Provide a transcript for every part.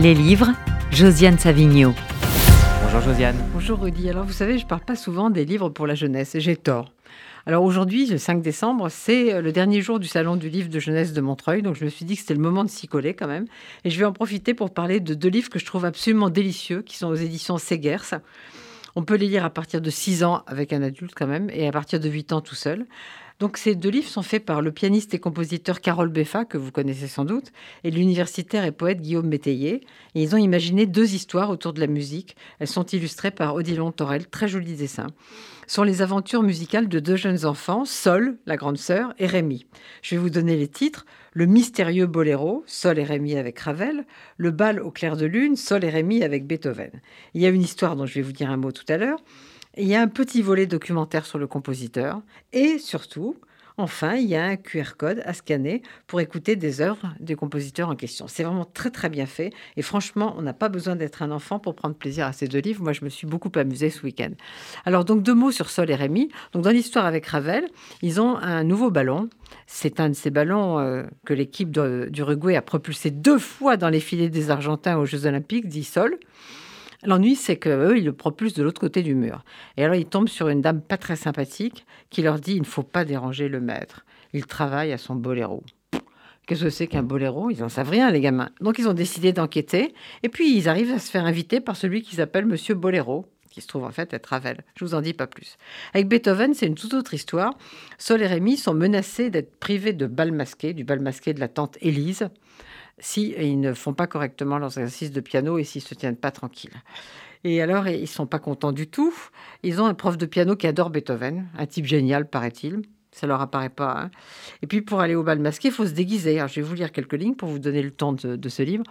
Les livres, Josiane Savigno. Bonjour Josiane. Bonjour Rudy. Alors vous savez, je ne parle pas souvent des livres pour la jeunesse et j'ai tort. Alors aujourd'hui, le 5 décembre, c'est euh, le dernier jour du salon du livre de jeunesse de Montreuil, donc je me suis dit que c'était le moment de s'y coller quand même. Et je vais en profiter pour parler de deux livres que je trouve absolument délicieux, qui sont aux éditions Segers. On peut les lire à partir de 6 ans avec un adulte quand même, et à partir de 8 ans tout seul. Donc ces deux livres sont faits par le pianiste et compositeur Carole Beffa, que vous connaissez sans doute, et l'universitaire et poète Guillaume Métayer. Ils ont imaginé deux histoires autour de la musique. Elles sont illustrées par Odilon Torel, très jolis dessins. Ce sont les aventures musicales de deux jeunes enfants, Sol, la grande sœur, et Rémi. Je vais vous donner les titres. Le mystérieux boléro, Sol et Rémi avec Ravel. Le bal au clair de lune, Sol et Rémi avec Beethoven. Il y a une histoire dont je vais vous dire un mot tout à l'heure. Il y a un petit volet documentaire sur le compositeur et surtout, enfin, il y a un QR code à scanner pour écouter des œuvres des compositeurs en question. C'est vraiment très très bien fait et franchement, on n'a pas besoin d'être un enfant pour prendre plaisir à ces deux livres. Moi, je me suis beaucoup amusée ce week-end. Alors donc deux mots sur Sol et Rémi. Donc dans l'histoire avec Ravel, ils ont un nouveau ballon. C'est un de ces ballons euh, que l'équipe d'Uruguay a propulsé deux fois dans les filets des Argentins aux Jeux Olympiques, dit Sol. L'ennui, c'est qu'eux, ils le propulsent de l'autre côté du mur. Et alors, ils tombent sur une dame pas très sympathique qui leur dit il ne faut pas déranger le maître. Il travaille à son boléro. Qu'est-ce que c'est qu'un boléro? Ils n'en savent rien, les gamins. Donc, ils ont décidé d'enquêter. Et puis, ils arrivent à se faire inviter par celui qu'ils appellent Monsieur Boléro, qui se trouve en fait être Ravel. Je vous en dis pas plus. Avec Beethoven, c'est une toute autre histoire. Sol et Rémi sont menacés d'être privés de bal masqué, du bal masqué de la tante Élise si ils ne font pas correctement leurs exercices de piano et s'ils se tiennent pas tranquilles. Et alors, ils sont pas contents du tout. Ils ont un prof de piano qui adore Beethoven, un type génial, paraît-il. Ça leur apparaît pas. Hein. Et puis, pour aller au bal masqué, il faut se déguiser. Je vais vous lire quelques lignes pour vous donner le temps de, ce livre.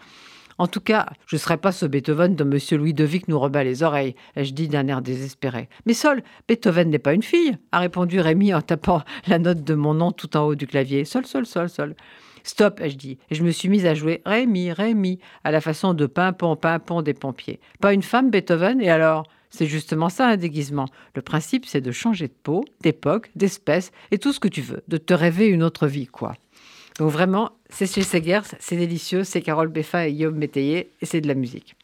En tout cas, je ne serai pas ce Beethoven dont Monsieur Louis de Vic nous rebat les oreilles, ai-je dit d'un air désespéré. Mais Sol, Beethoven n'est pas une fille, a répondu Rémi en tapant la note de mon nom tout en haut du clavier. Sol, sol, sol, sol. Stop, ai-je dit. Et je me suis mise à jouer Rémi, Rémi, à la façon de pimpon, pimpon des pompiers. Pas une femme, Beethoven, et alors? C'est justement ça un déguisement. Le principe, c'est de changer de peau, d'époque, d'espèce, et tout ce que tu veux, de te rêver une autre vie, quoi. Donc vraiment, c'est chez Segers, c'est délicieux, c'est Carole Beffa et Guillaume Métayer, et c'est de la musique.